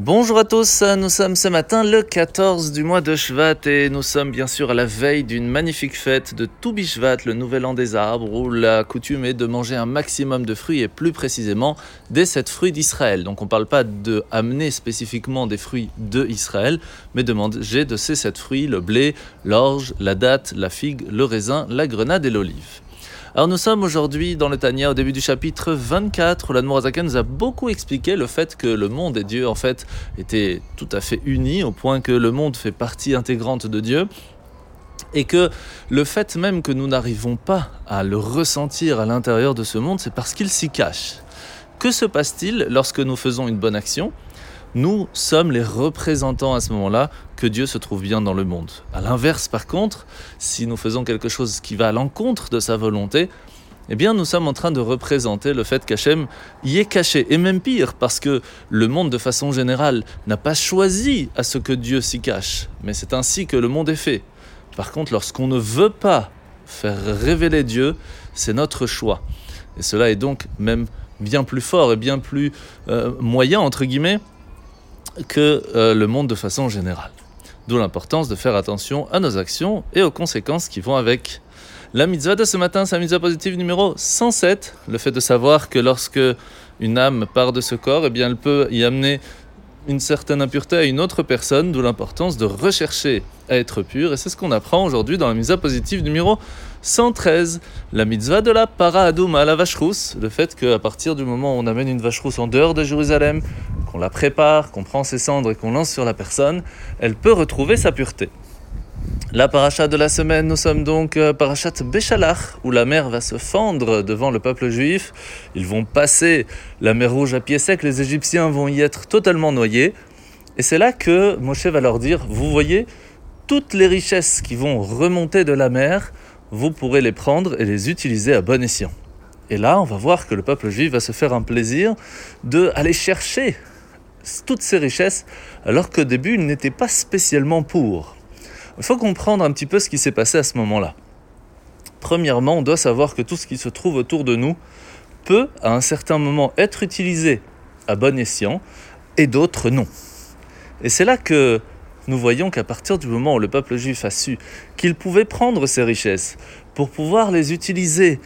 Bonjour à tous, nous sommes ce matin le 14 du mois de Shvat et nous sommes bien sûr à la veille d'une magnifique fête de Toubishvat, le nouvel an des arbres, où la coutume est de manger un maximum de fruits et plus précisément des sept fruits d'Israël. Donc on ne parle pas de amener spécifiquement des fruits de Israël, mais de manger de ces sept fruits, le blé, l'orge, la date, la figue, le raisin, la grenade et l'olive. Alors nous sommes aujourd'hui dans le Tania au début du chapitre 24 où l'Admorazaka nous a beaucoup expliqué le fait que le monde et Dieu en fait étaient tout à fait unis au point que le monde fait partie intégrante de Dieu et que le fait même que nous n'arrivons pas à le ressentir à l'intérieur de ce monde, c'est parce qu'il s'y cache. Que se passe-t-il lorsque nous faisons une bonne action? Nous sommes les représentants à ce moment-là que Dieu se trouve bien dans le monde. À l'inverse, par contre, si nous faisons quelque chose qui va à l'encontre de sa volonté, eh bien, nous sommes en train de représenter le fait qu'Hachem y est caché. Et même pire, parce que le monde, de façon générale, n'a pas choisi à ce que Dieu s'y cache. Mais c'est ainsi que le monde est fait. Par contre, lorsqu'on ne veut pas faire révéler Dieu, c'est notre choix. Et cela est donc même bien plus fort et bien plus euh, moyen, entre guillemets, que euh, le monde de façon générale. D'où l'importance de faire attention à nos actions et aux conséquences qui vont avec. La mitzvah de ce matin, c'est la mitzvah positive numéro 107, le fait de savoir que lorsque une âme part de ce corps, eh bien elle peut y amener une certaine impureté à une autre personne, d'où l'importance de rechercher à être pur. Et c'est ce qu'on apprend aujourd'hui dans la mitzvah positive numéro 113, la mitzvah de la para à la vache rousse. Le fait qu'à partir du moment où on amène une vache rousse en dehors de Jérusalem, la prépare, qu'on prend ses cendres et qu'on lance sur la personne, elle peut retrouver sa pureté. La paracha de la semaine, nous sommes donc euh, parachat Béchalach, où la mer va se fendre devant le peuple juif. Ils vont passer la mer rouge à pied sec, les Égyptiens vont y être totalement noyés. Et c'est là que Moshe va leur dire, vous voyez, toutes les richesses qui vont remonter de la mer, vous pourrez les prendre et les utiliser à bon escient. Et là, on va voir que le peuple juif va se faire un plaisir de chercher toutes ces richesses, alors qu'au début, il n'était pas spécialement pour. Il faut comprendre un petit peu ce qui s'est passé à ce moment-là. Premièrement, on doit savoir que tout ce qui se trouve autour de nous peut, à un certain moment, être utilisé à bon escient, et d'autres non. Et c'est là que nous voyons qu'à partir du moment où le peuple juif a su qu'il pouvait prendre ces richesses pour pouvoir les utiliser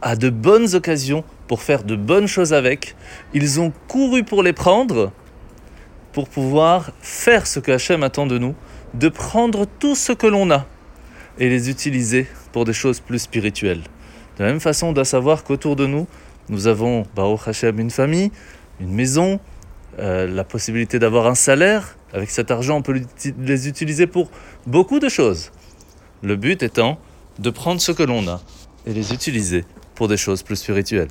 à de bonnes occasions, pour faire de bonnes choses avec, ils ont couru pour les prendre pour pouvoir faire ce que Hachem attend de nous, de prendre tout ce que l'on a et les utiliser pour des choses plus spirituelles. De la même façon, on doit savoir qu'autour de nous, nous avons, Baruch Hachem, une famille, une maison, euh, la possibilité d'avoir un salaire. Avec cet argent, on peut les utiliser pour beaucoup de choses. Le but étant de prendre ce que l'on a et les utiliser pour des choses plus spirituelles.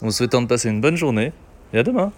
En vous souhaitant de passer une bonne journée et à demain.